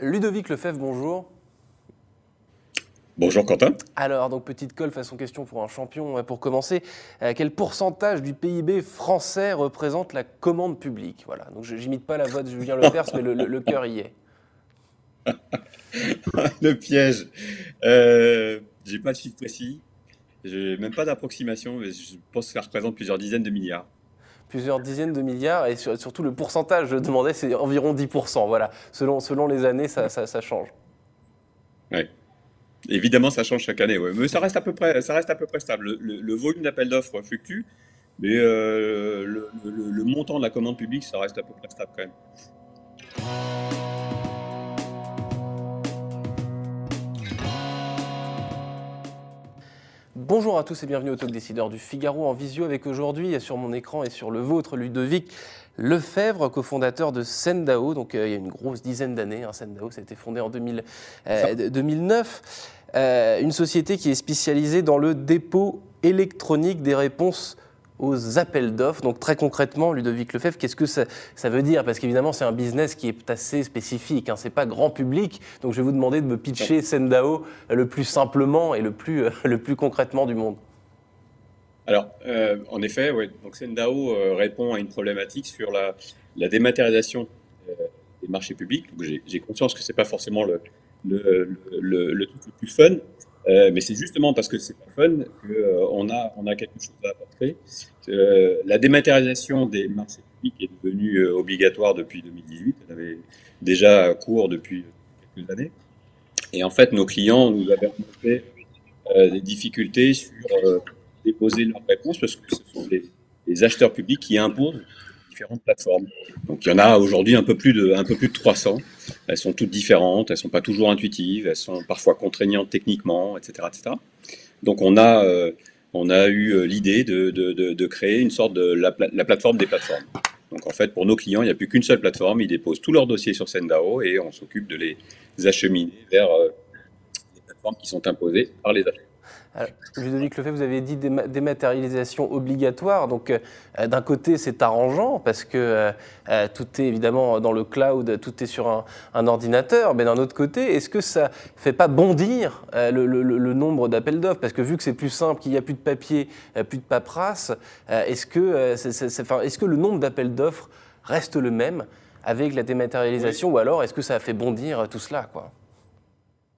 Ludovic Lefebvre, bonjour. Bonjour Quentin. Alors, donc petite colle façon question pour un champion. Pour commencer, euh, quel pourcentage du PIB français représente la commande publique? Voilà, donc je n'imite pas la voix de Julien Lepers, mais le, cœur y est. le piège. Euh, J'ai pas de chiffre précis. J'ai même pas d'approximation, mais je pense que ça représente plusieurs dizaines de milliards. Plusieurs dizaines de milliards, et surtout le pourcentage, je demandais, c'est environ 10%. Voilà, selon, selon les années, ça, ça, change. Oui. Évidemment, ça change chaque année, ouais. mais ça reste à peu près, ça reste à peu près stable. Le, volume d'appels d'offres fluctue, mais euh, le, montant de la commande publique, ça reste à peu près stable quand même. Bonjour à tous et bienvenue au Talk Décideur du Figaro en visio avec aujourd'hui sur mon écran et sur le vôtre Ludovic Lefebvre, cofondateur de Sendao. Donc euh, il y a une grosse dizaine d'années, hein, Sendao, ça a été fondé en 2009. Euh, une société qui est spécialisée dans le dépôt électronique des réponses aux appels d'offres. Donc très concrètement, Ludovic Lefebvre, qu'est-ce que ça, veut dire? Parce qu'évidemment, c'est un business qui est assez spécifique, hein. ce n'est pas grand public. Donc je vais vous demander de me pitcher Sendao le plus simplement et le plus, le plus concrètement du monde. Alors, euh, en effet, donc Sendao euh, répond à une problématique sur la, dématérialisation des marchés publics. J'ai conscience que ce n'est pas forcément le, le, truc le plus fun. Euh, mais c'est justement parce que c'est pas fun qu'on euh, a, on a quelque chose à apporter. Euh, la dématérialisation des marchés publics est devenue obligatoire depuis 2018. Elle avait déjà cours depuis quelques années. Et en fait, nos clients nous avaient remonté des difficultés sur déposer leurs réponses parce que ce sont les, les acheteurs publics qui imposent plateformes. Donc il y en a aujourd'hui un peu plus de un peu plus de 300. Elles sont toutes différentes, elles sont pas toujours intuitives, elles sont parfois contraignantes techniquement, etc., etc. Donc on a euh, on a eu euh, l'idée de, de, de, créer une sorte de la, la, plateforme des plateformes. Donc en fait pour nos clients il n'y a plus qu'une seule plateforme, ils déposent tous leurs dossiers sur Sendao et on s'occupe de les acheminer vers euh, les plateformes qui sont imposées par les acheteurs. Ludovic Lefebvre, vous avez dit dématérialisation obligatoire. Donc, euh, d'un côté, c'est arrangeant parce que euh, euh, tout est évidemment dans le cloud, tout est sur un, ordinateur. Mais d'un autre côté, est-ce que ça ne fait pas bondir le, nombre d'appels d'offres? Parce que vu que c'est plus simple, qu'il n'y a plus de papier, plus de paperasse, est-ce que, est, que le nombre d'appels d'offres reste le même avec la dématérialisation? Ou alors est-ce que ça a fait bondir tout cela quoi?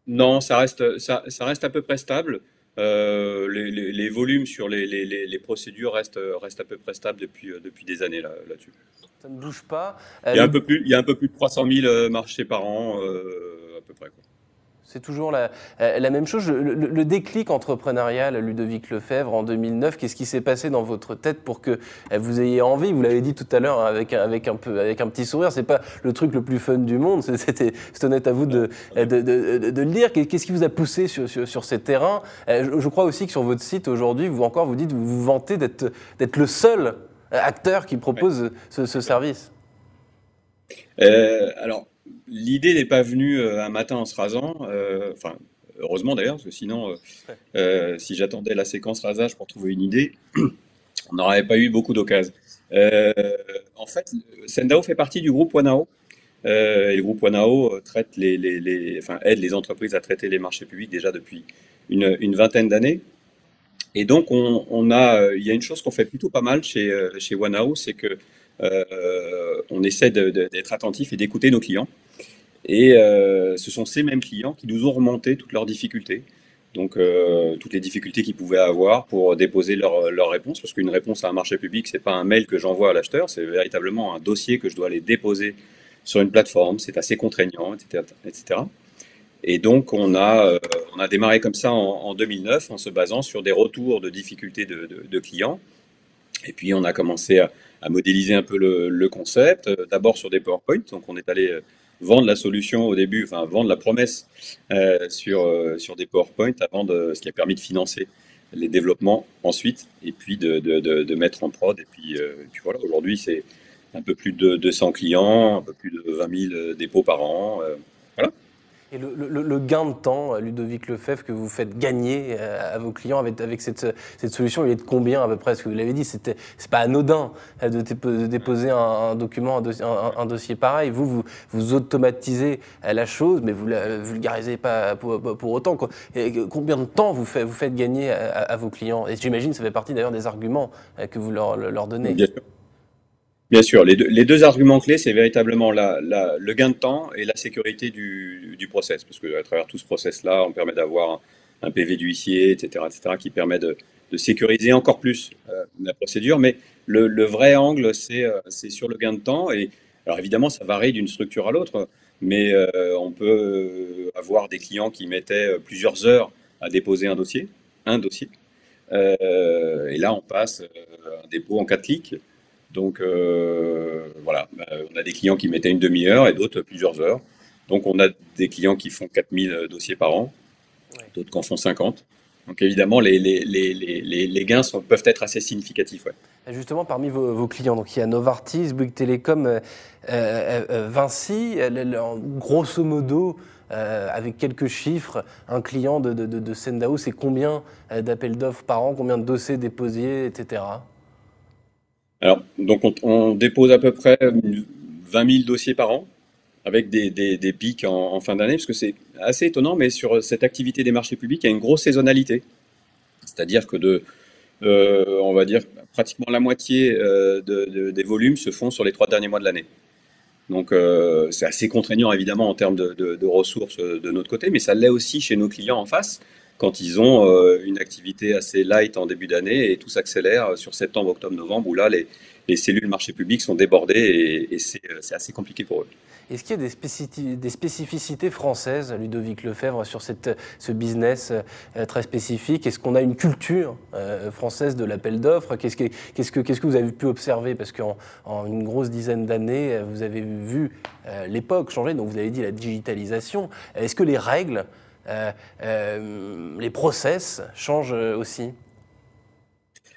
Non, ça reste, ça, ça reste à peu près stable. Euh, les, volumes sur les, procédures restent, restent, à peu près stables depuis, euh, depuis des années là-dessus. ça ne bouge pas. il, y a un peu plus, il y a un peu plus de 300 000 marchés par an, euh, à peu près. Quoi. C'est toujours la, euh, la, même chose. Le, déclic entrepreneurial, Ludovic Lefebvre, en 2009, qu'est-ce qui s'est passé dans votre tête pour que euh, vous ayez envie? Vous l'avez dit tout à l'heure avec, avec, un peu, avec un petit sourire, c'est pas le truc le plus fun du monde, c'était honnête à vous de, de, de, de le dire. Qu'est-ce qui vous a poussé sur, sur, ces terrains? Euh, je, crois aussi que sur votre site aujourd'hui, vous encore vous dites, vous vous vantez d'être le seul acteur qui propose ce, ce, service. Euh, alors, l'idée n'est pas venue euh, un matin en se rasant. Euh, enfin, heureusement d'ailleurs, parce que sinon, euh, si j'attendais la séquence rasage pour trouver une idée, on n'aurait pas eu beaucoup d'occasions. en fait, Sendao fait partie du groupe Wanao. et le groupe Wanao traite les, enfin, aide les entreprises à traiter les marchés publics déjà depuis une, vingtaine d'années. Et donc, on, a, il y a une chose qu'on fait plutôt pas mal chez, chez Wanao, c'est que on essaie d'être attentif et d'écouter nos clients. Et euh, ce sont ces mêmes clients qui nous ont remonté toutes leurs difficultés. Donc, euh, toutes les difficultés qu'ils pouvaient avoir pour déposer leur, leur réponse, parce qu'une réponse à un marché public, c'est pas un mail que j'envoie à l'acheteur, c'est véritablement un dossier que je dois aller déposer sur une plateforme. C'est assez contraignant, etc., etc. Et donc, on a, euh, on a démarré comme ça en, en, 2009 en se basant sur des retours de difficultés de clients. Et puis, on a commencé à, modéliser un peu le, concept, d'abord sur des PowerPoint. Donc, on est allé vendre la solution au début, enfin vendre la promesse euh, sur, euh, sur des PowerPoint avant de, ce qui a permis de financer les développements ensuite et puis de, de, mettre en prod. Et puis, euh, puis voilà, aujourd'hui c'est un peu plus de 200 clients, un peu plus de 20 000 dépôts par an. voilà. Et le, gain de temps, Ludovic Lefebvre, que vous faites gagner euh, à vos clients avec, cette, solution, il est de combien à peu près Parce que vous l'avez dit, ce n'est pas anodin euh, de, déposer un, document, un, dossier pareil. Vous, vous, automatisez euh, la chose, mais vous ne la vulgarisez pas pour, autant. Combien de temps vous, faites, vous faites gagner à, vos clients? Et j'imagine que ça fait partie d'ailleurs des arguments que vous leur, leur donnez. Bien sûr, les deux, arguments clés, c'est véritablement le gain de temps et la sécurité du, du process, parce qu'à travers tout ce process-là, on permet d'avoir un, PV d'huissier, etc., etc., qui permet de, sécuriser encore plus euh, la procédure. Mais le, vrai angle, euh, c'est sur le gain de temps. Et alors évidemment, ça varie d'une structure à l'autre, mais euh, on peut avoir des clients qui mettaient plusieurs heures à déposer un dossier, un dossier. et là, on passe un dépôt en quatre clics. Donc euh, voilà, euh, on a des clients qui mettaient une demi-heure et d'autres plusieurs heures. Donc on a des clients qui font 4000 dossiers par an, d'autres qui en font 50. Donc évidemment, les, les, les, les gains sont, peuvent être assez significatifs. Ouais. Justement, parmi vos, clients, donc il y a Novartis, Bouygues Télécom, euh, Vinci, grosso modo, avec quelques chiffres, un client de, de, de Sendao, c'est combien d'appels d'offres par an, combien de dossiers déposés, etc. Alors, donc on, dépose à peu près 20 000 dossiers par an, avec des, pics en, fin d'année, parce que c'est assez étonnant, mais sur cette activité des marchés publics, il y a une grosse saisonnalité. C'est-à-dire que de, euh, on va dire, pratiquement la moitié euh, de, des volumes se font sur les trois derniers mois de l'année. Donc euh, c'est assez contraignant évidemment en termes de, ressources de notre côté, mais ça l'est aussi chez nos clients en face quand ils ont euh, une activité assez light en début d'année et tout s'accélère sur septembre, octobre, novembre, où là, les, les cellules marché public sont débordées et, euh, c'est assez compliqué pour eux. Est-ce qu'il y a des, spécificités françaises, Ludovic Lefebvre, sur cette, ce business euh, très spécifique? Est-ce qu'on a une culture française de l'appel d'offres? Qu'est-ce que, qu'est-ce, que, qu'est-ce que vous avez pu observer? Parce qu'en en une grosse dizaine d'années, vous avez vu l'époque changer, donc vous avez dit la digitalisation. Est-ce que les règles euh, euh, les process changent aussi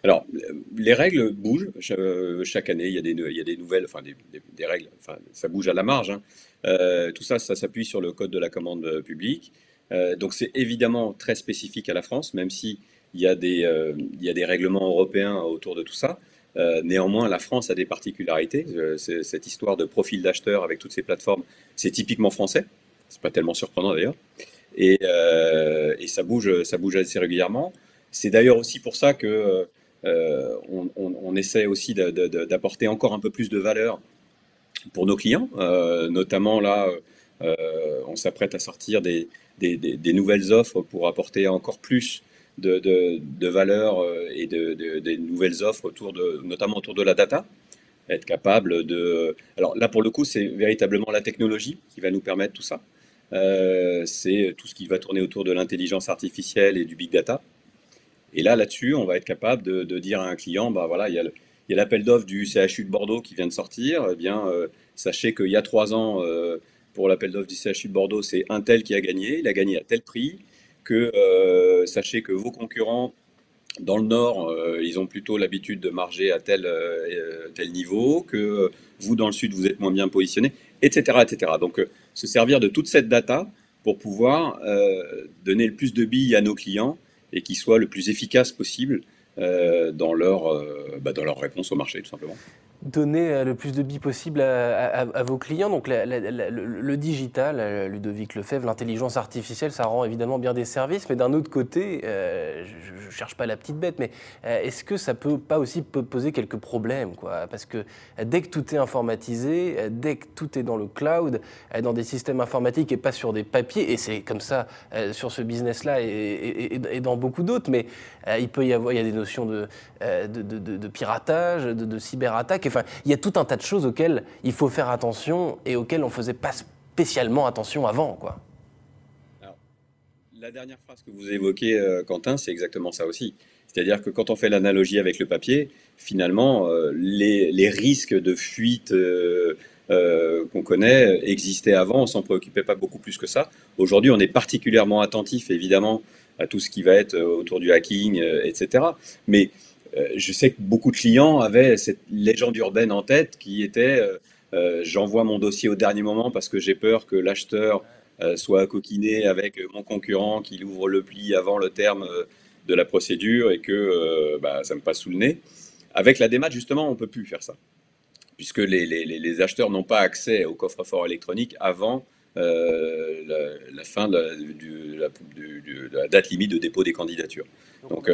alors, les règles bougent chaque année. Il y a des, nouvelles, enfin des, règles. Enfin, ça bouge à la marge. Hein. Euh, tout ça, ça s'appuie sur le code de la commande publique. donc, c'est évidemment très spécifique à la France, même si y a des, il y a des règlements européens autour de tout ça. néanmoins, la France a des particularités. cette histoire de profil d'acheteur avec toutes ces plateformes, c'est typiquement français. C'est pas tellement surprenant d'ailleurs et, euh, et, ça bouge, ça bouge assez régulièrement. C'est d'ailleurs aussi pour ça que euh, on, essaie aussi d'apporter encore un peu plus de valeur pour nos clients, euh, notamment là, on s'apprête à sortir des, nouvelles offres pour apporter encore plus de, de valeur et des nouvelles offres autour de, notamment autour de la data être capable de... Alors là, pour le coup, c'est véritablement la technologie qui va nous permettre tout ça. Euh, c'est tout ce qui va tourner autour de l'intelligence artificielle et du big data. Et là, là-dessus, on va être capable de, dire à un client, bah voilà, il y a l'appel d'offres du CHU de Bordeaux qui vient de sortir. Eh bien, euh, sachez qu'il y a trois ans, euh, pour l'appel d'offres du CHU de Bordeaux, c'est un tel qui a gagné. Il a gagné à tel prix. Que sachez que vos concurrents dans le Nord, ils ont plutôt l'habitude de marger à tel, tel niveau. Que vous, dans le Sud, vous êtes moins bien positionné, etc., etc. Donc se servir de toute cette data pour pouvoir euh, donner le plus de billes à nos clients et qu'ils soient le plus efficaces possible euh, dans, leur, euh, bah, dans leur réponse au marché, tout simplement donner euh, le plus de billes possible à, vos clients. Donc le, digital, euh, Ludovic Lefebvre, l'intelligence artificielle, ça rend évidemment bien des services, mais d'un autre côté, euh, je ne cherche pas la petite bête, mais est-ce que ça peut pas aussi poser quelques problèmes quoi? Parce que dès que tout est informatisé, dès que tout est dans le cloud, dans des systèmes informatiques et pas sur des papiers, et c'est comme ça sur ce business-là et, dans beaucoup d'autres, mais il peut y avoir il y a des notions de, de, de piratage, de, cyberattaque, Enfin, il y a tout un tas de choses auxquelles il faut faire attention et auxquelles on ne faisait pas spécialement attention avant. La dernière phrase que vous évoquez, euh, Quentin, c'est exactement ça aussi. C'est-à-dire que quand on fait l'analogie avec le papier, finalement, euh, les, risques de fuite euh, qu'on connaît existaient avant, on s'en préoccupait pas beaucoup plus que ça. Aujourd'hui, on est particulièrement attentif, évidemment, à tout ce qui va être autour du hacking, etc. Mais je sais que beaucoup de clients avaient cette légende urbaine en tête qui était euh, euh, j'envoie mon dossier au dernier moment parce que j'ai peur que l'acheteur soit coquiné avec mon concurrent qui ouvre le pli avant le terme de la procédure et que bah, ça me passe sous le nez. Avec la démat, justement, on ne peut plus faire ça, puisque les, acheteurs n'ont pas accès au coffre-fort électronique avant la, fin de la, date limite de dépôt des candidatures. Donc,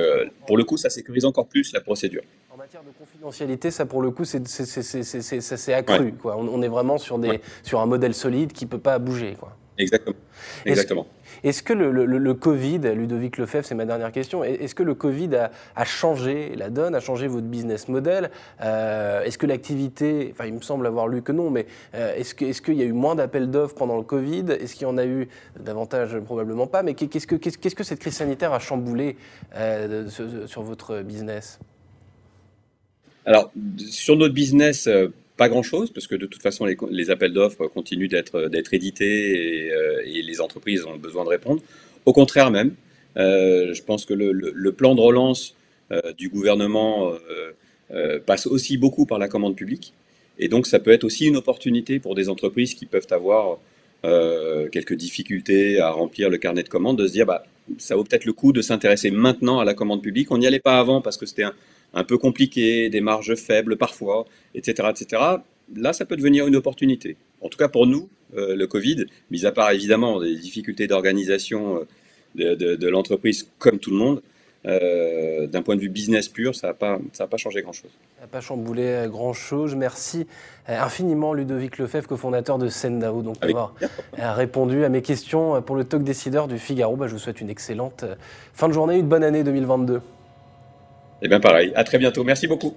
pour le coup, ça sécurise encore plus la procédure. En matière de confidentialité, ça pour le coup, c'est, ça s'est accru. Quoi. On, est vraiment sur, des, sur un modèle solide qui ne peut pas bouger. Quoi. Exactement. Exactement. Est-ce que le, le, Covid, Ludovic Lefebvre, c'est ma dernière question, est-ce que le Covid a, changé la donne, a changé votre business model? Euh, Est-ce que l'activité, enfin il me semble avoir lu que non, mais euh, est-ce qu'il est y a eu moins d'appels d'offres pendant le Covid? Est-ce qu'il y en a eu davantage? Probablement pas, mais qu'est-ce que, qu'est-ce que cette crise sanitaire a chamboulé euh, sur votre business? Alors, sur notre business, pas grand-chose, parce que de toute façon, les, appels d'offres continuent d'être édités euh, et, les entreprises ont besoin de répondre. Au contraire même, euh, je pense que le, plan de relance du gouvernement passe aussi beaucoup par la commande publique. Et donc, ça peut être aussi une opportunité pour des entreprises qui peuvent avoir quelques difficultés à remplir le carnet de commandes, de se dire, bah, ça vaut peut-être le coup de s'intéresser maintenant à la commande publique. On n'y allait pas avant parce que c'était un, un peu compliqué, des marges faibles parfois, etc., etc., là, ça peut devenir une opportunité. En tout cas, pour nous, euh, le Covid, mis à part évidemment des difficultés d'organisation euh, de, l'entreprise comme tout le monde, euh, d'un point de vue business pur, ça n'a pas, pas changé grand-chose. Ça n'a pas chamboulé grand-chose. Merci infiniment Ludovic Lefebvre, cofondateur de Sendao, donc d'avoir répondu à mes questions pour le talk décideur du Figaro. Bah, je vous souhaite une excellente fin de journée, une bonne année 2022. Eh bien pareil, à très bientôt. Merci beaucoup.